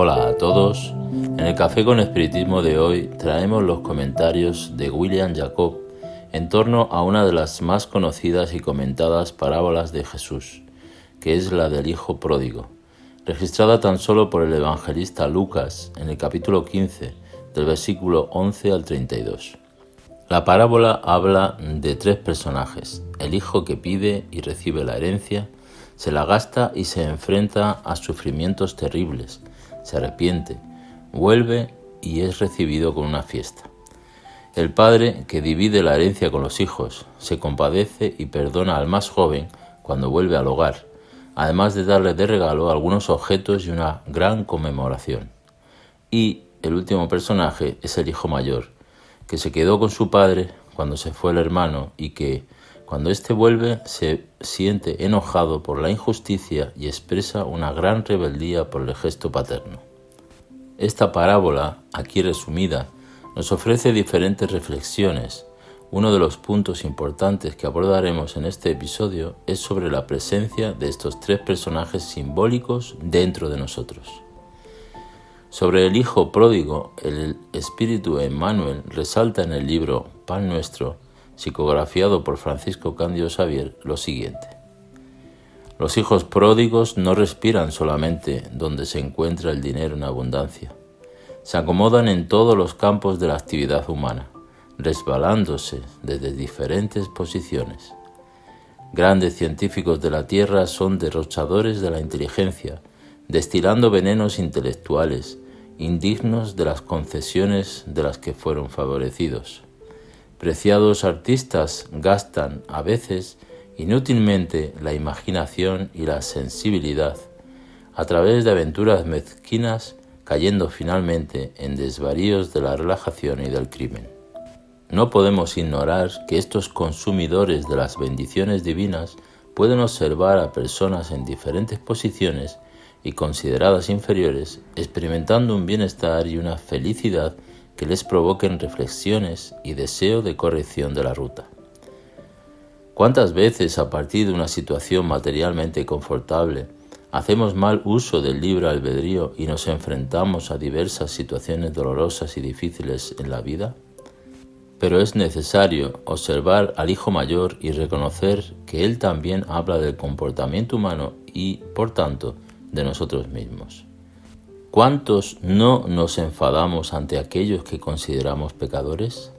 Hola a todos. En el Café con Espiritismo de hoy traemos los comentarios de William Jacob en torno a una de las más conocidas y comentadas parábolas de Jesús, que es la del Hijo Pródigo, registrada tan solo por el evangelista Lucas en el capítulo 15, del versículo 11 al 32. La parábola habla de tres personajes, el hijo que pide y recibe la herencia, se la gasta y se enfrenta a sufrimientos terribles, se arrepiente, vuelve y es recibido con una fiesta. El padre, que divide la herencia con los hijos, se compadece y perdona al más joven cuando vuelve al hogar, además de darle de regalo algunos objetos y una gran conmemoración. Y el último personaje es el hijo mayor, que se quedó con su padre cuando se fue el hermano y que, cuando éste vuelve, se siente enojado por la injusticia y expresa una gran rebeldía por el gesto paterno. Esta parábola, aquí resumida, nos ofrece diferentes reflexiones. Uno de los puntos importantes que abordaremos en este episodio es sobre la presencia de estos tres personajes simbólicos dentro de nosotros. Sobre el Hijo pródigo, el Espíritu Emmanuel resalta en el libro Pan Nuestro, psicografiado por Francisco Cándido Xavier, lo siguiente. Los hijos pródigos no respiran solamente donde se encuentra el dinero en abundancia. Se acomodan en todos los campos de la actividad humana, resbalándose desde diferentes posiciones. Grandes científicos de la Tierra son derrochadores de la inteligencia, destilando venenos intelectuales, indignos de las concesiones de las que fueron favorecidos. Preciados artistas gastan a veces inútilmente la imaginación y la sensibilidad a través de aventuras mezquinas cayendo finalmente en desvaríos de la relajación y del crimen. No podemos ignorar que estos consumidores de las bendiciones divinas pueden observar a personas en diferentes posiciones y consideradas inferiores, experimentando un bienestar y una felicidad que les provoquen reflexiones y deseo de corrección de la ruta. ¿Cuántas veces a partir de una situación materialmente confortable hacemos mal uso del libre albedrío y nos enfrentamos a diversas situaciones dolorosas y difíciles en la vida? Pero es necesario observar al Hijo Mayor y reconocer que Él también habla del comportamiento humano y, por tanto, de nosotros mismos. ¿Cuántos no nos enfadamos ante aquellos que consideramos pecadores?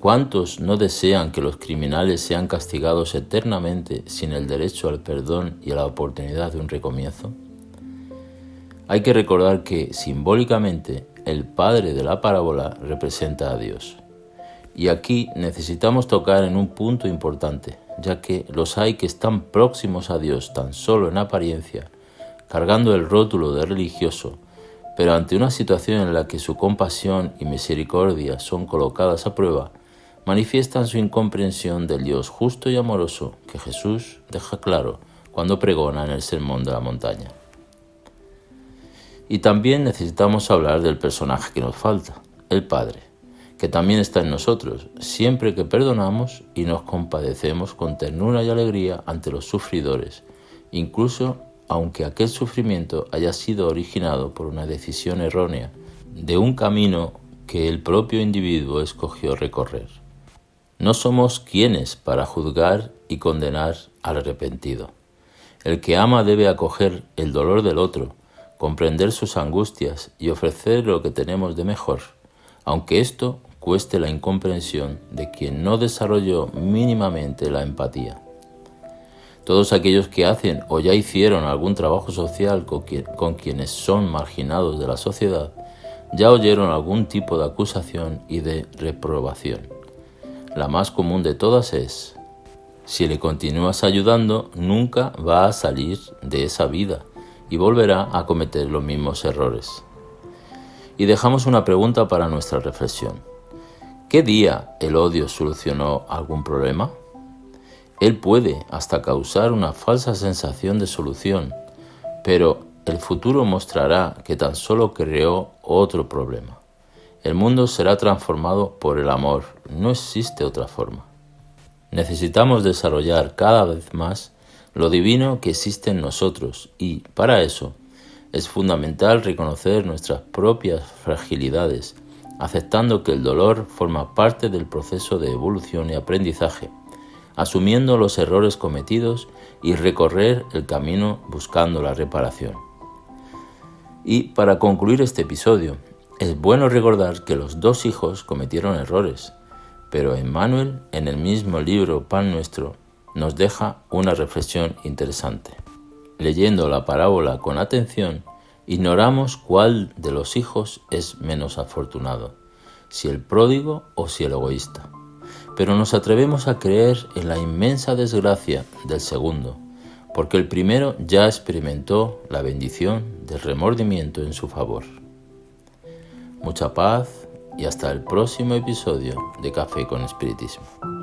¿Cuántos no desean que los criminales sean castigados eternamente sin el derecho al perdón y a la oportunidad de un recomienzo? Hay que recordar que simbólicamente el padre de la parábola representa a Dios. Y aquí necesitamos tocar en un punto importante, ya que los hay que están próximos a Dios tan solo en apariencia cargando el rótulo de religioso, pero ante una situación en la que su compasión y misericordia son colocadas a prueba, manifiestan su incomprensión del Dios justo y amoroso que Jesús deja claro cuando pregona en el Sermón de la Montaña. Y también necesitamos hablar del personaje que nos falta, el Padre, que también está en nosotros, siempre que perdonamos y nos compadecemos con ternura y alegría ante los sufridores, incluso aunque aquel sufrimiento haya sido originado por una decisión errónea de un camino que el propio individuo escogió recorrer. No somos quienes para juzgar y condenar al arrepentido. El que ama debe acoger el dolor del otro, comprender sus angustias y ofrecer lo que tenemos de mejor, aunque esto cueste la incomprensión de quien no desarrolló mínimamente la empatía. Todos aquellos que hacen o ya hicieron algún trabajo social con, quienes son marginados de la sociedad, ya oyeron algún tipo de acusación y de reprobación. La más común de todas es, si le continúas ayudando, nunca va a salir de esa vida y volverá a cometer los mismos errores. Y dejamos una pregunta para nuestra reflexión. ¿Qué día el odio solucionó algún problema? Él puede hasta causar una falsa sensación de solución, pero el futuro mostrará que tan solo creó otro problema. El mundo será transformado por el amor, no existe otra forma. Necesitamos desarrollar cada vez más lo divino que existe en nosotros y, para eso, Es fundamental reconocer nuestras propias fragilidades, aceptando que el dolor forma parte del proceso de evolución y aprendizaje, asumiendo los errores cometidos y recorrer el camino buscando la reparación. Y para concluir este episodio, es bueno recordar que los dos hijos cometieron errores, pero Emmanuel, en el mismo libro Pan Nuestro, nos deja una reflexión interesante. Leyendo la parábola con atención, ignoramos cuál de los hijos es menos afortunado, si el pródigo o si el egoísta. Pero nos atrevemos a creer en la inmensa desgracia del segundo, porque el primero ya experimentó la bendición del remordimiento en su favor. Mucha paz y hasta el próximo episodio de Café con Espiritismo.